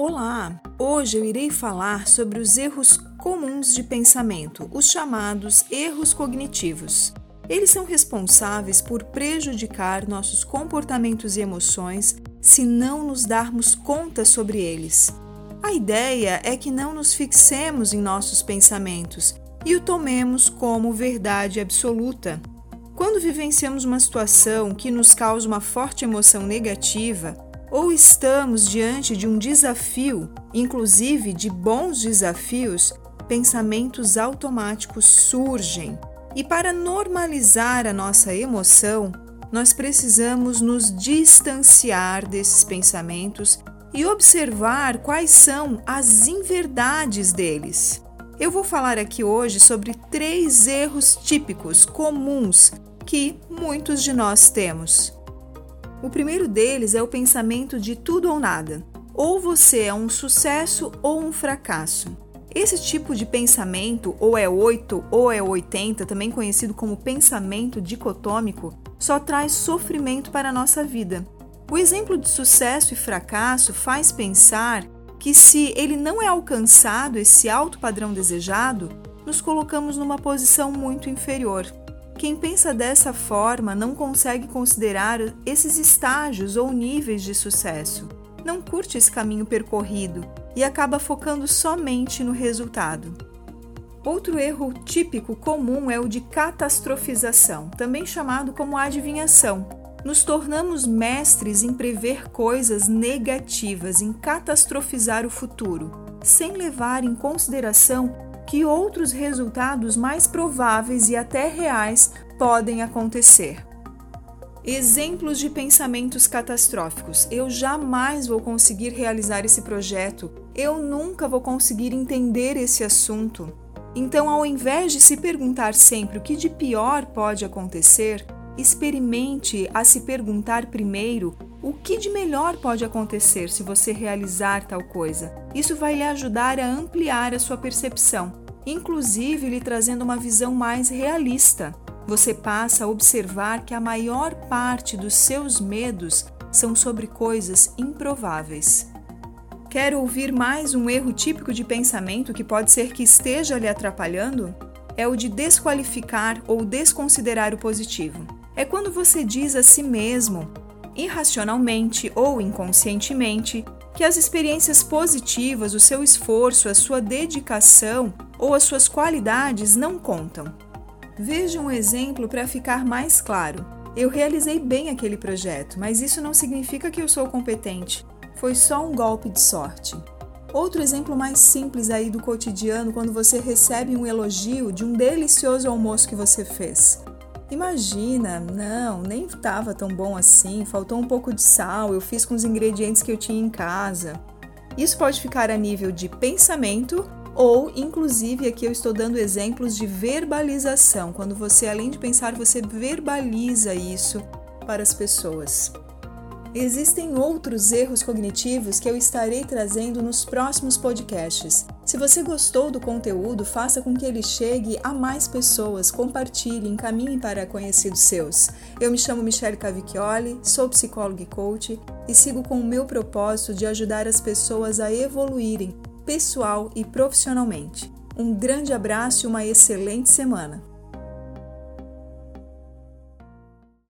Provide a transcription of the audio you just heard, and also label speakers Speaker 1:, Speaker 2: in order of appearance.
Speaker 1: Olá! Hoje eu irei falar sobre os erros comuns de pensamento, os chamados erros cognitivos. Eles são responsáveis por prejudicar nossos comportamentos e emoções se não nos darmos conta sobre eles. A ideia é que não nos fixemos em nossos pensamentos e o tomemos como verdade absoluta. Quando vivenciamos uma situação que nos causa uma forte emoção negativa, ou estamos diante de um desafio, inclusive de bons desafios, pensamentos automáticos surgem. E para normalizar a nossa emoção, nós precisamos nos distanciar desses pensamentos e observar quais são as inverdades deles. Eu vou falar aqui hoje sobre três erros típicos comuns que muitos de nós temos. O primeiro deles é o pensamento de tudo ou nada. Ou você é um sucesso ou um fracasso. Esse tipo de pensamento, ou é 8 ou é 80, também conhecido como pensamento dicotômico, só traz sofrimento para a nossa vida. O exemplo de sucesso e fracasso faz pensar que, se ele não é alcançado esse alto padrão desejado, nos colocamos numa posição muito inferior. Quem pensa dessa forma não consegue considerar esses estágios ou níveis de sucesso, não curte esse caminho percorrido e acaba focando somente no resultado. Outro erro típico comum é o de catastrofização, também chamado como adivinhação. Nos tornamos mestres em prever coisas negativas, em catastrofizar o futuro, sem levar em consideração que outros resultados mais prováveis e até reais podem acontecer. Exemplos de pensamentos catastróficos. Eu jamais vou conseguir realizar esse projeto. Eu nunca vou conseguir entender esse assunto. Então, ao invés de se perguntar sempre o que de pior pode acontecer, experimente a se perguntar primeiro o que de melhor pode acontecer se você realizar tal coisa. Isso vai lhe ajudar a ampliar a sua percepção, inclusive lhe trazendo uma visão mais realista. Você passa a observar que a maior parte dos seus medos são sobre coisas improváveis. Quer ouvir mais um erro típico de pensamento que pode ser que esteja lhe atrapalhando? É o de desqualificar ou desconsiderar o positivo. É quando você diz a si mesmo irracionalmente ou inconscientemente, que as experiências positivas, o seu esforço, a sua dedicação ou as suas qualidades não contam. Veja um exemplo para ficar mais claro. Eu realizei bem aquele projeto, mas isso não significa que eu sou competente. Foi só um golpe de sorte. Outro exemplo mais simples aí do cotidiano quando você recebe um elogio de um delicioso almoço que você fez. Imagina, não, nem estava tão bom assim, faltou um pouco de sal, eu fiz com os ingredientes que eu tinha em casa. Isso pode ficar a nível de pensamento ou, inclusive, aqui eu estou dando exemplos de verbalização, quando você, além de pensar, você verbaliza isso para as pessoas. Existem outros erros cognitivos que eu estarei trazendo nos próximos podcasts. Se você gostou do conteúdo, faça com que ele chegue a mais pessoas, compartilhe, encaminhe para conhecidos seus. Eu me chamo Michelle Cavicchioli, sou psicóloga e coach e sigo com o meu propósito de ajudar as pessoas a evoluírem pessoal e profissionalmente. Um grande abraço e uma excelente semana!